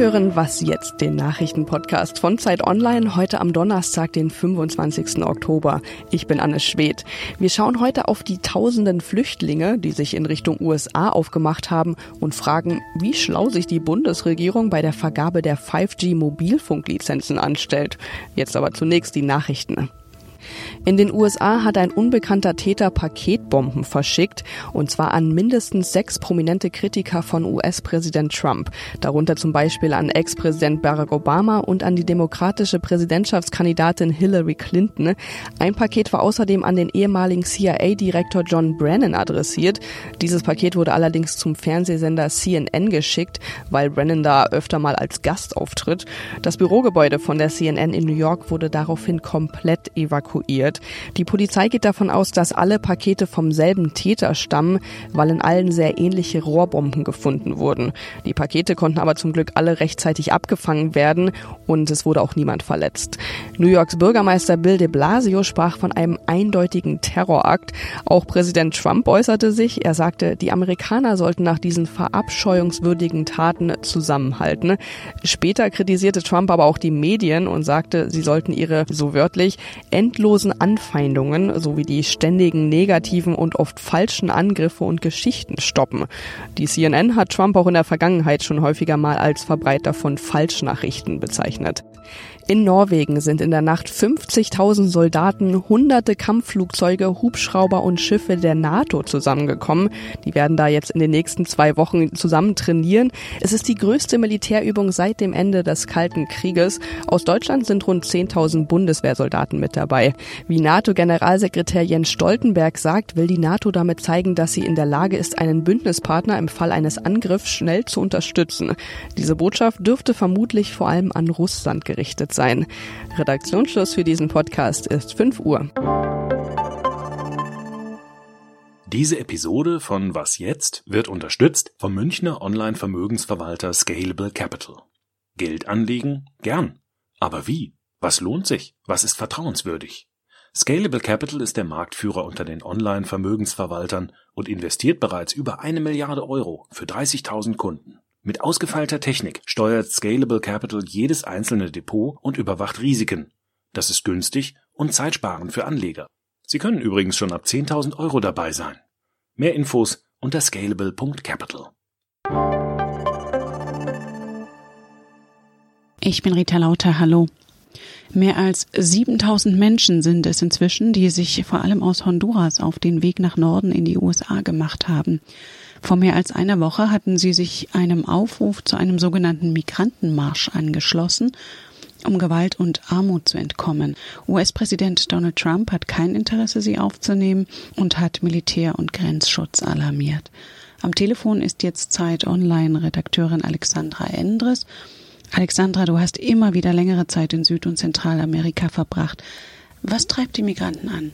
hören Was jetzt, den Nachrichtenpodcast von Zeit Online, heute am Donnerstag, den 25. Oktober. Ich bin Anne Schwedt. Wir schauen heute auf die tausenden Flüchtlinge, die sich in Richtung USA aufgemacht haben und fragen, wie schlau sich die Bundesregierung bei der Vergabe der 5G-Mobilfunklizenzen anstellt. Jetzt aber zunächst die Nachrichten. In den USA hat ein unbekannter Täter Paketbomben verschickt, und zwar an mindestens sechs prominente Kritiker von US-Präsident Trump, darunter zum Beispiel an Ex-Präsident Barack Obama und an die demokratische Präsidentschaftskandidatin Hillary Clinton. Ein Paket war außerdem an den ehemaligen CIA-Direktor John Brennan adressiert. Dieses Paket wurde allerdings zum Fernsehsender CNN geschickt, weil Brennan da öfter mal als Gast auftritt. Das Bürogebäude von der CNN in New York wurde daraufhin komplett evakuiert evakuiert. Die Polizei geht davon aus, dass alle Pakete vom selben Täter stammen, weil in allen sehr ähnliche Rohrbomben gefunden wurden. Die Pakete konnten aber zum Glück alle rechtzeitig abgefangen werden und es wurde auch niemand verletzt. New Yorks Bürgermeister Bill de Blasio sprach von einem eindeutigen Terrorakt. Auch Präsident Trump äußerte sich. Er sagte, die Amerikaner sollten nach diesen verabscheuungswürdigen Taten zusammenhalten. Später kritisierte Trump aber auch die Medien und sagte, sie sollten ihre, so wörtlich, endlos endlosen Anfeindungen sowie die ständigen negativen und oft falschen Angriffe und Geschichten stoppen. Die CNN hat Trump auch in der Vergangenheit schon häufiger mal als Verbreiter von Falschnachrichten bezeichnet. In Norwegen sind in der Nacht 50.000 Soldaten, hunderte Kampfflugzeuge, Hubschrauber und Schiffe der NATO zusammengekommen. Die werden da jetzt in den nächsten zwei Wochen zusammen trainieren. Es ist die größte Militärübung seit dem Ende des Kalten Krieges. Aus Deutschland sind rund 10.000 Bundeswehrsoldaten mit dabei. Wie NATO-Generalsekretär Jens Stoltenberg sagt, will die NATO damit zeigen, dass sie in der Lage ist, einen Bündnispartner im Fall eines Angriffs schnell zu unterstützen. Diese Botschaft dürfte vermutlich vor allem an Russland gerichtet sein sein. Redaktionsschluss für diesen Podcast ist 5 Uhr. Diese Episode von Was jetzt wird unterstützt vom Münchner Online-Vermögensverwalter Scalable Capital. Geld anlegen? Gern. Aber wie? Was lohnt sich? Was ist vertrauenswürdig? Scalable Capital ist der Marktführer unter den Online-Vermögensverwaltern und investiert bereits über eine Milliarde Euro für 30.000 Kunden. Mit ausgefeilter Technik steuert Scalable Capital jedes einzelne Depot und überwacht Risiken. Das ist günstig und zeitsparend für Anleger. Sie können übrigens schon ab 10.000 Euro dabei sein. Mehr Infos unter scalable.capital. Ich bin Rita Lauter, hallo. Mehr als 7000 Menschen sind es inzwischen, die sich vor allem aus Honduras auf den Weg nach Norden in die USA gemacht haben. Vor mehr als einer Woche hatten sie sich einem Aufruf zu einem sogenannten Migrantenmarsch angeschlossen, um Gewalt und Armut zu entkommen. US-Präsident Donald Trump hat kein Interesse, sie aufzunehmen und hat Militär und Grenzschutz alarmiert. Am Telefon ist jetzt Zeit Online-Redakteurin Alexandra Endres. Alexandra, du hast immer wieder längere Zeit in Süd- und Zentralamerika verbracht. Was treibt die Migranten an?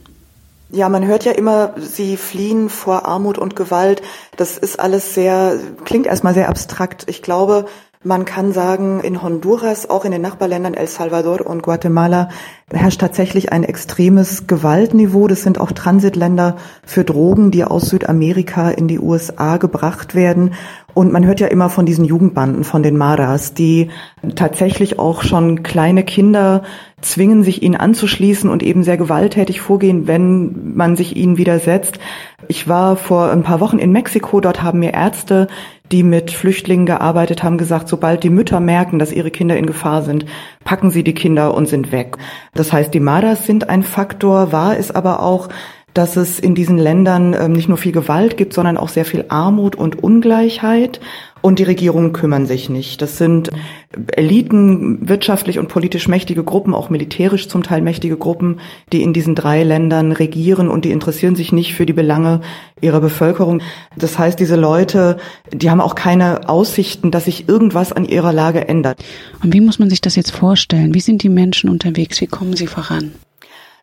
Ja, man hört ja immer, sie fliehen vor Armut und Gewalt. Das ist alles sehr, klingt erstmal sehr abstrakt. Ich glaube, man kann sagen, in Honduras, auch in den Nachbarländern El Salvador und Guatemala herrscht tatsächlich ein extremes Gewaltniveau. Das sind auch Transitländer für Drogen, die aus Südamerika in die USA gebracht werden. Und man hört ja immer von diesen Jugendbanden, von den Maras, die tatsächlich auch schon kleine Kinder zwingen, sich ihnen anzuschließen und eben sehr gewalttätig vorgehen, wenn man sich ihnen widersetzt. Ich war vor ein paar Wochen in Mexiko, dort haben mir Ärzte, die mit Flüchtlingen gearbeitet haben, gesagt, sobald die Mütter merken, dass ihre Kinder in Gefahr sind, packen sie die Kinder und sind weg. Das heißt, die Maras sind ein Faktor, wahr ist aber auch, dass es in diesen Ländern ähm, nicht nur viel Gewalt gibt, sondern auch sehr viel Armut und Ungleichheit. Und die Regierungen kümmern sich nicht. Das sind Eliten, wirtschaftlich und politisch mächtige Gruppen, auch militärisch zum Teil mächtige Gruppen, die in diesen drei Ländern regieren und die interessieren sich nicht für die Belange ihrer Bevölkerung. Das heißt, diese Leute, die haben auch keine Aussichten, dass sich irgendwas an ihrer Lage ändert. Und wie muss man sich das jetzt vorstellen? Wie sind die Menschen unterwegs? Wie kommen sie voran?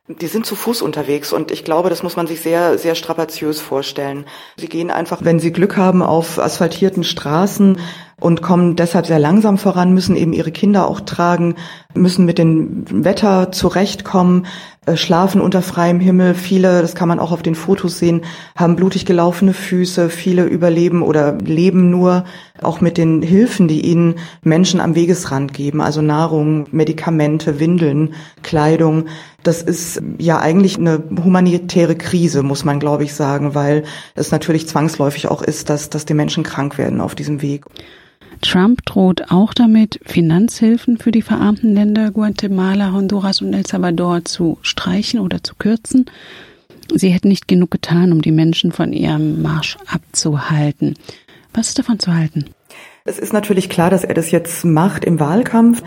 Die sind zu Fuß unterwegs und ich glaube, das muss man sich sehr, sehr strapaziös vorstellen. Sie gehen einfach, wenn sie Glück haben, auf asphaltierten Straßen und kommen deshalb sehr langsam voran, müssen eben ihre Kinder auch tragen, müssen mit dem Wetter zurechtkommen, schlafen unter freiem Himmel. Viele, das kann man auch auf den Fotos sehen, haben blutig gelaufene Füße. Viele überleben oder leben nur auch mit den Hilfen, die ihnen Menschen am Wegesrand geben, also Nahrung, Medikamente, Windeln, Kleidung. Das ist ja eigentlich eine humanitäre Krise, muss man, glaube ich, sagen, weil es natürlich zwangsläufig auch ist, dass, dass die Menschen krank werden auf diesem Weg. Trump droht auch damit, Finanzhilfen für die verarmten Länder Guatemala, Honduras und El Salvador zu streichen oder zu kürzen. Sie hätten nicht genug getan, um die Menschen von ihrem Marsch abzuhalten. Was ist davon zu halten? Es ist natürlich klar, dass er das jetzt macht im Wahlkampf.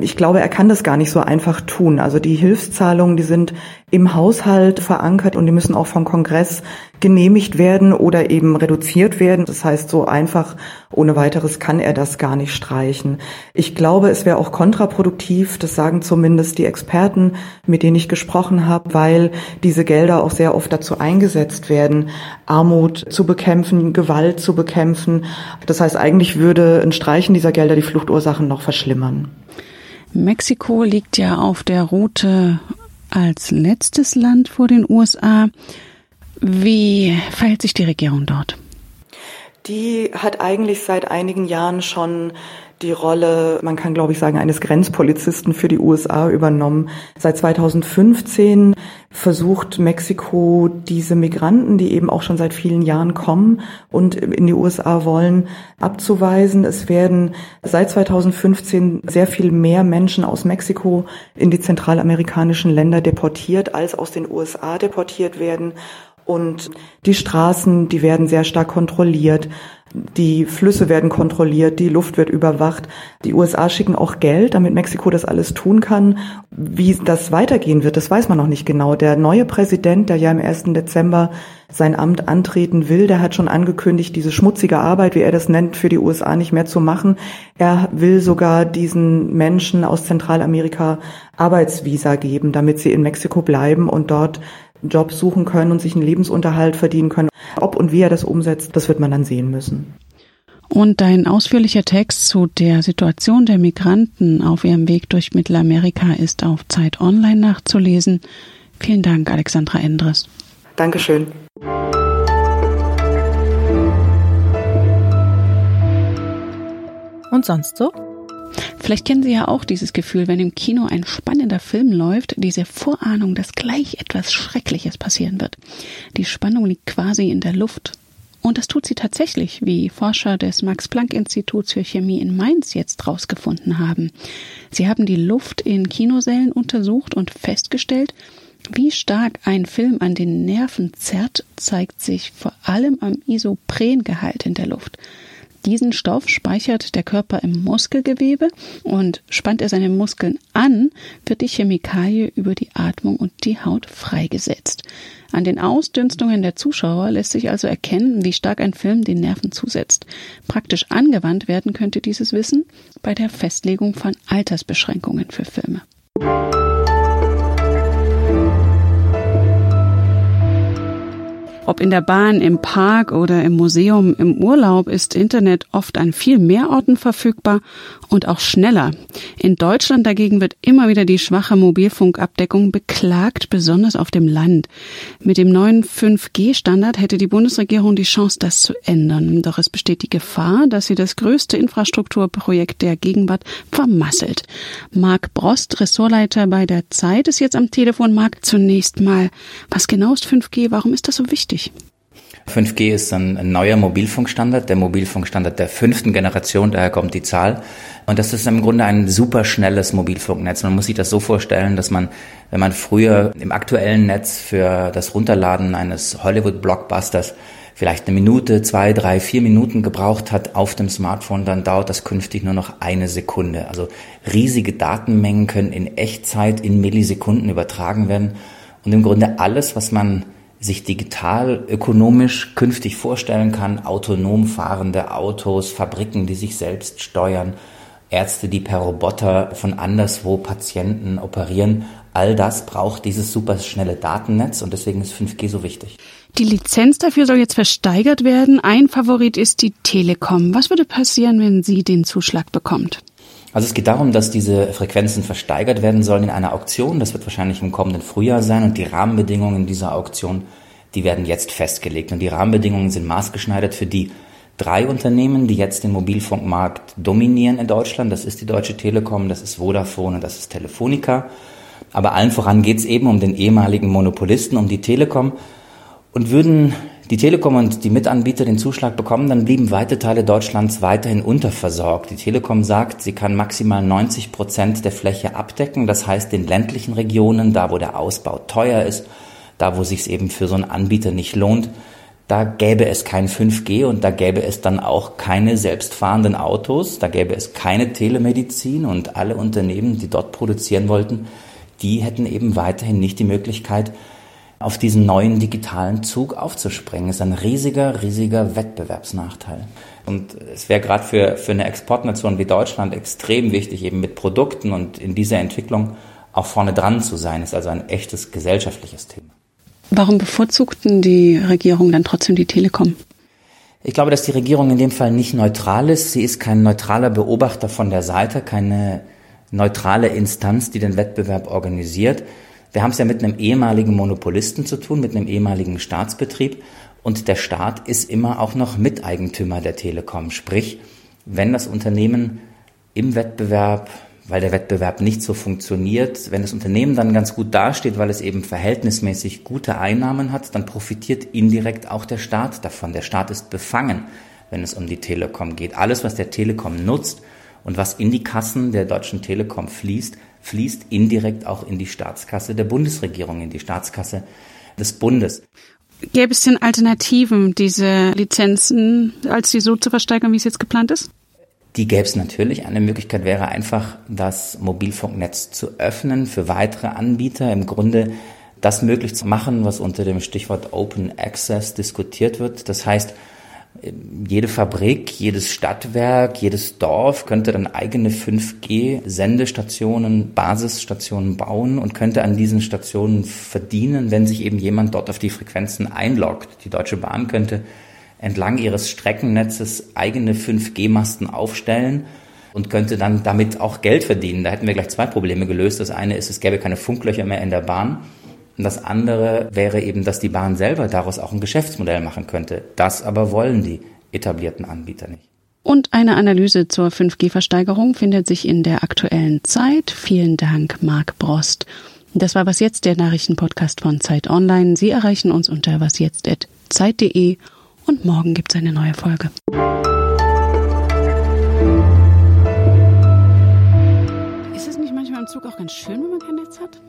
Ich glaube, er kann das gar nicht so einfach tun. Also die Hilfszahlungen, die sind im Haushalt verankert und die müssen auch vom Kongress genehmigt werden oder eben reduziert werden. Das heißt, so einfach ohne weiteres kann er das gar nicht streichen. Ich glaube, es wäre auch kontraproduktiv, das sagen zumindest die Experten, mit denen ich gesprochen habe, weil diese Gelder auch sehr oft dazu eingesetzt werden, Armut zu bekämpfen, Gewalt zu bekämpfen. Das heißt, eigentlich würde ein Streichen dieser Gelder die Fluchtursachen noch verschlimmern. Mexiko liegt ja auf der Route als letztes Land vor den USA. Wie verhält sich die Regierung dort? Die hat eigentlich seit einigen Jahren schon die Rolle, man kann glaube ich sagen, eines Grenzpolizisten für die USA übernommen. Seit 2015 versucht Mexiko diese Migranten, die eben auch schon seit vielen Jahren kommen und in die USA wollen, abzuweisen. Es werden seit 2015 sehr viel mehr Menschen aus Mexiko in die zentralamerikanischen Länder deportiert, als aus den USA deportiert werden. Und die Straßen, die werden sehr stark kontrolliert. Die Flüsse werden kontrolliert, die Luft wird überwacht. Die USA schicken auch Geld, damit Mexiko das alles tun kann. Wie das weitergehen wird, das weiß man noch nicht genau. Der neue Präsident, der ja im 1. Dezember sein Amt antreten will, der hat schon angekündigt, diese schmutzige Arbeit, wie er das nennt, für die USA nicht mehr zu machen. Er will sogar diesen Menschen aus Zentralamerika Arbeitsvisa geben, damit sie in Mexiko bleiben und dort Jobs suchen können und sich einen Lebensunterhalt verdienen können. Ob und wie er das umsetzt, das wird man dann sehen müssen. Und dein ausführlicher Text zu der Situation der Migranten auf ihrem Weg durch Mittelamerika ist auf Zeit Online nachzulesen. Vielen Dank, Alexandra Endres. Dankeschön. Und sonst so? Vielleicht kennen Sie ja auch dieses Gefühl, wenn im Kino ein spannender Film läuft, diese Vorahnung, dass gleich etwas Schreckliches passieren wird. Die Spannung liegt quasi in der Luft. Und das tut sie tatsächlich, wie Forscher des Max-Planck-Instituts für Chemie in Mainz jetzt rausgefunden haben. Sie haben die Luft in Kinosälen untersucht und festgestellt, wie stark ein Film an den Nerven zerrt, zeigt sich vor allem am Isoprengehalt in der Luft. Diesen Stoff speichert der Körper im Muskelgewebe und spannt er seine Muskeln an, wird die Chemikalie über die Atmung und die Haut freigesetzt. An den Ausdünstungen der Zuschauer lässt sich also erkennen, wie stark ein Film den Nerven zusetzt. Praktisch angewandt werden könnte dieses Wissen bei der Festlegung von Altersbeschränkungen für Filme. Ob in der Bahn, im Park oder im Museum, im Urlaub ist Internet oft an viel mehr Orten verfügbar und auch schneller. In Deutschland dagegen wird immer wieder die schwache Mobilfunkabdeckung beklagt, besonders auf dem Land. Mit dem neuen 5G-Standard hätte die Bundesregierung die Chance, das zu ändern. Doch es besteht die Gefahr, dass sie das größte Infrastrukturprojekt der Gegenwart vermasselt. Marc Brost, Ressortleiter bei der Zeit, ist jetzt am Telefon. Marc, zunächst mal, was genau ist 5G? Warum ist das so wichtig? Wichtig? 5G ist ein neuer Mobilfunkstandard, der Mobilfunkstandard der fünften Generation, daher kommt die Zahl. Und das ist im Grunde ein super schnelles Mobilfunknetz. Man muss sich das so vorstellen, dass man, wenn man früher im aktuellen Netz für das Runterladen eines Hollywood-Blockbusters vielleicht eine Minute, zwei, drei, vier Minuten gebraucht hat auf dem Smartphone, dann dauert das künftig nur noch eine Sekunde. Also riesige Datenmengen können in Echtzeit in Millisekunden übertragen werden. Und im Grunde alles, was man sich digital ökonomisch künftig vorstellen kann, autonom fahrende Autos, Fabriken, die sich selbst steuern, Ärzte, die per Roboter von anderswo Patienten operieren. All das braucht dieses superschnelle Datennetz und deswegen ist 5G so wichtig. Die Lizenz dafür soll jetzt versteigert werden. Ein Favorit ist die Telekom. Was würde passieren, wenn sie den Zuschlag bekommt? Also es geht darum, dass diese Frequenzen versteigert werden sollen in einer Auktion. Das wird wahrscheinlich im kommenden Frühjahr sein und die Rahmenbedingungen dieser Auktion, die werden jetzt festgelegt. Und die Rahmenbedingungen sind maßgeschneidert für die drei Unternehmen, die jetzt den Mobilfunkmarkt dominieren in Deutschland. Das ist die Deutsche Telekom, das ist Vodafone und das ist Telefonica. Aber allen voran geht es eben um den ehemaligen Monopolisten, um die Telekom. Und würden die Telekom und die Mitanbieter den Zuschlag bekommen, dann blieben weite Teile Deutschlands weiterhin unterversorgt. Die Telekom sagt, sie kann maximal 90 Prozent der Fläche abdecken. Das heißt, den ländlichen Regionen, da wo der Ausbau teuer ist, da wo sich eben für so einen Anbieter nicht lohnt, da gäbe es kein 5G und da gäbe es dann auch keine selbstfahrenden Autos, da gäbe es keine Telemedizin und alle Unternehmen, die dort produzieren wollten, die hätten eben weiterhin nicht die Möglichkeit, auf diesen neuen digitalen Zug aufzuspringen. Das ist ein riesiger, riesiger Wettbewerbsnachteil. Und es wäre gerade für, für eine Exportnation wie Deutschland extrem wichtig, eben mit Produkten und in dieser Entwicklung auch vorne dran zu sein. Das ist also ein echtes gesellschaftliches Thema. Warum bevorzugten die Regierung dann trotzdem die Telekom? Ich glaube, dass die Regierung in dem Fall nicht neutral ist. Sie ist kein neutraler Beobachter von der Seite, keine neutrale Instanz, die den Wettbewerb organisiert. Wir haben es ja mit einem ehemaligen Monopolisten zu tun, mit einem ehemaligen Staatsbetrieb. Und der Staat ist immer auch noch Miteigentümer der Telekom. Sprich, wenn das Unternehmen im Wettbewerb, weil der Wettbewerb nicht so funktioniert, wenn das Unternehmen dann ganz gut dasteht, weil es eben verhältnismäßig gute Einnahmen hat, dann profitiert indirekt auch der Staat davon. Der Staat ist befangen, wenn es um die Telekom geht. Alles, was der Telekom nutzt, und was in die Kassen der Deutschen Telekom fließt, fließt indirekt auch in die Staatskasse der Bundesregierung, in die Staatskasse des Bundes. Gäbe es denn Alternativen, diese Lizenzen, als sie so zu versteigern, wie es jetzt geplant ist? Die gäbe es natürlich. Eine Möglichkeit wäre einfach, das Mobilfunknetz zu öffnen für weitere Anbieter. Im Grunde das möglich zu machen, was unter dem Stichwort Open Access diskutiert wird. Das heißt, jede Fabrik, jedes Stadtwerk, jedes Dorf könnte dann eigene 5G-Sendestationen, Basisstationen bauen und könnte an diesen Stationen verdienen, wenn sich eben jemand dort auf die Frequenzen einloggt. Die Deutsche Bahn könnte entlang ihres Streckennetzes eigene 5G-Masten aufstellen und könnte dann damit auch Geld verdienen. Da hätten wir gleich zwei Probleme gelöst. Das eine ist, es gäbe keine Funklöcher mehr in der Bahn. Und das andere wäre eben, dass die Bahn selber daraus auch ein Geschäftsmodell machen könnte. Das aber wollen die etablierten Anbieter nicht. Und eine Analyse zur 5G-Versteigerung findet sich in der aktuellen Zeit. Vielen Dank, Marc Brost. Das war Was Jetzt, der Nachrichtenpodcast von Zeit Online. Sie erreichen uns unter wasjetzt.zeit.de und morgen gibt es eine neue Folge. Ist es nicht manchmal im Zug auch ganz schön, wenn man kein Netz hat?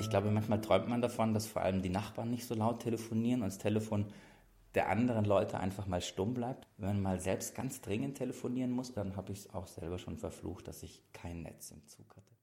Ich glaube, manchmal träumt man davon, dass vor allem die Nachbarn nicht so laut telefonieren und das Telefon der anderen Leute einfach mal stumm bleibt. Wenn man mal selbst ganz dringend telefonieren muss, dann habe ich es auch selber schon verflucht, dass ich kein Netz im Zug hatte.